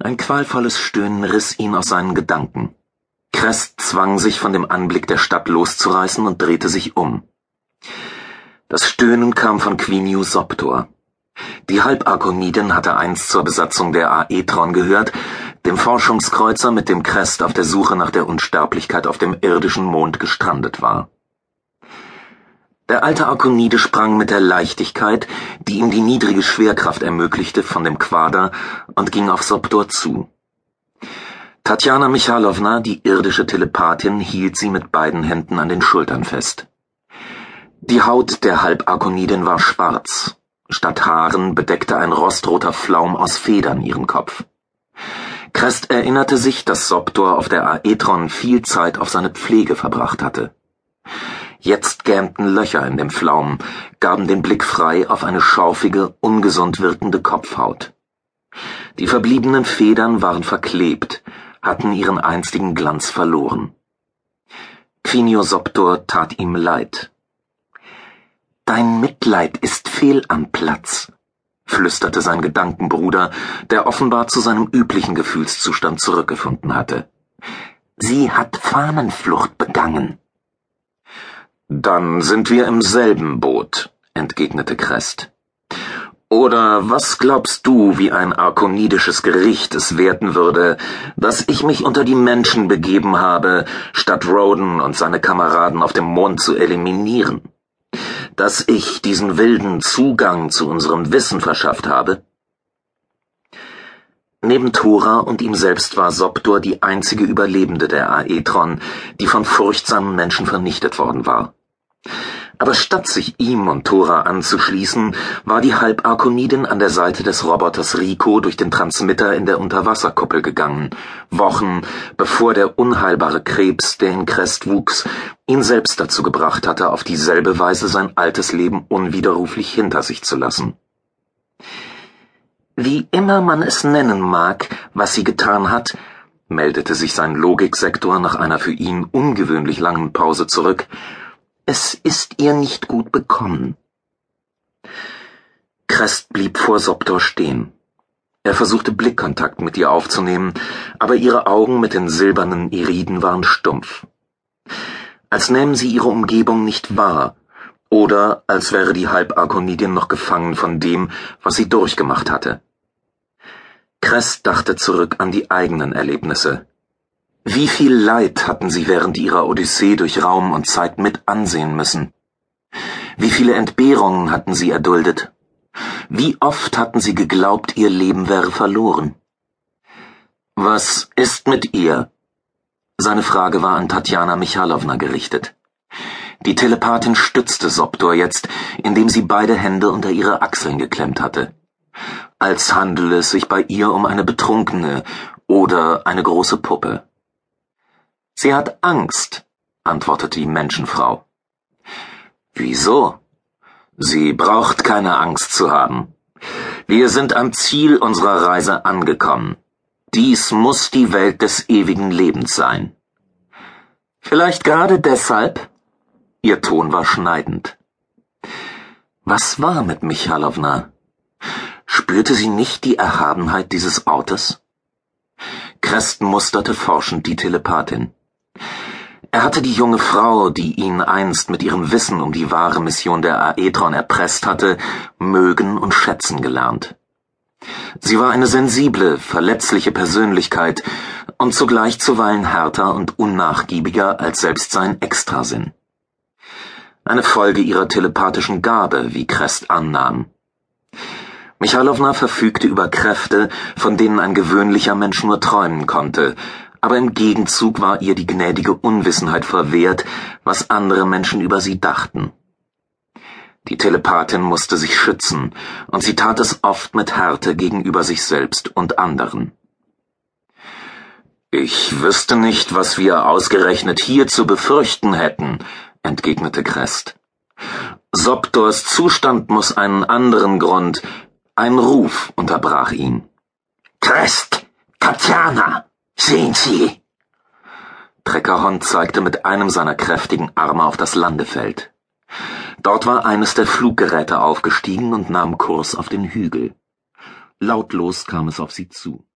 Ein qualvolles Stöhnen riss ihn aus seinen Gedanken. Crest zwang sich von dem Anblick der Stadt loszureißen und drehte sich um. Das Stöhnen kam von Quiniu Soptor. Die Halbarkonidin hatte einst zur Besatzung der Aetron gehört, dem Forschungskreuzer, mit dem Crest auf der Suche nach der Unsterblichkeit auf dem irdischen Mond gestrandet war. Der alte Arkonide sprang mit der Leichtigkeit, die ihm die niedrige Schwerkraft ermöglichte, von dem Quader und ging auf Soptor zu. Tatjana Michalowna, die irdische Telepathin, hielt sie mit beiden Händen an den Schultern fest. Die Haut der Halbarkonidin war schwarz. Statt Haaren bedeckte ein rostroter Flaum aus Federn ihren Kopf. Crest erinnerte sich, dass Soptor auf der Aetron viel Zeit auf seine Pflege verbracht hatte. Jetzt gähnten Löcher in dem Pflaumen, gaben den Blick frei auf eine schaufige, ungesund wirkende Kopfhaut. Die verbliebenen Federn waren verklebt, hatten ihren einstigen Glanz verloren. Quiniosoptor tat ihm leid. Dein Mitleid ist fehl am Platz, flüsterte sein Gedankenbruder, der offenbar zu seinem üblichen Gefühlszustand zurückgefunden hatte. Sie hat Fahnenflucht begangen. Dann sind wir im selben Boot, entgegnete Crest. Oder was glaubst du, wie ein arkonidisches Gericht es werten würde, dass ich mich unter die Menschen begeben habe, statt Roden und seine Kameraden auf dem Mond zu eliminieren? Dass ich diesen wilden Zugang zu unserem Wissen verschafft habe? Neben Thora und ihm selbst war Soptor die einzige Überlebende der Aetron, die von furchtsamen Menschen vernichtet worden war. Aber statt sich ihm und Thora anzuschließen, war die Halbarkonidin an der Seite des Roboters Rico durch den Transmitter in der Unterwasserkuppel gegangen, Wochen bevor der unheilbare Krebs, der in Crest wuchs, ihn selbst dazu gebracht hatte, auf dieselbe Weise sein altes Leben unwiderruflich hinter sich zu lassen. Wie immer man es nennen mag, was sie getan hat, meldete sich sein Logiksektor nach einer für ihn ungewöhnlich langen Pause zurück, es ist ihr nicht gut bekommen. Crest blieb vor Soptor stehen. Er versuchte Blickkontakt mit ihr aufzunehmen, aber ihre Augen mit den silbernen Iriden waren stumpf. Als nähmen sie ihre Umgebung nicht wahr, oder als wäre die Halbarkonidin noch gefangen von dem, was sie durchgemacht hatte. Crest dachte zurück an die eigenen Erlebnisse. Wie viel Leid hatten sie während ihrer Odyssee durch Raum und Zeit mit ansehen müssen? Wie viele Entbehrungen hatten sie erduldet? Wie oft hatten sie geglaubt, ihr Leben wäre verloren? Was ist mit ihr? Seine Frage war an Tatjana Michalowna gerichtet. Die Telepathin stützte Soptor jetzt, indem sie beide Hände unter ihre Achseln geklemmt hatte. Als handele es sich bei ihr um eine Betrunkene oder eine große Puppe. Sie hat Angst, antwortete die Menschenfrau. Wieso? Sie braucht keine Angst zu haben. Wir sind am Ziel unserer Reise angekommen. Dies muss die Welt des ewigen Lebens sein. Vielleicht gerade deshalb? Ihr Ton war schneidend. Was war mit Michalowna? Spürte sie nicht die Erhabenheit dieses Ortes? Crest musterte forschend die Telepathin. Er hatte die junge Frau, die ihn einst mit ihrem Wissen um die wahre Mission der Aetron erpresst hatte, mögen und schätzen gelernt. Sie war eine sensible, verletzliche Persönlichkeit und zugleich zuweilen härter und unnachgiebiger als selbst sein Extrasinn. Eine Folge ihrer telepathischen Gabe, wie Crest annahm. Michalowna verfügte über Kräfte, von denen ein gewöhnlicher Mensch nur träumen konnte, aber im Gegenzug war ihr die gnädige Unwissenheit verwehrt, was andere Menschen über sie dachten. Die Telepathin musste sich schützen, und sie tat es oft mit Härte gegenüber sich selbst und anderen. Ich wüsste nicht, was wir ausgerechnet hier zu befürchten hätten, entgegnete Crest. Soptors Zustand muss einen anderen Grund. Ein Ruf unterbrach ihn. Crest! Tatjana! Sehen Sie! Treckerhond zeigte mit einem seiner kräftigen Arme auf das Landefeld. Dort war eines der Fluggeräte aufgestiegen und nahm Kurs auf den Hügel. Lautlos kam es auf sie zu.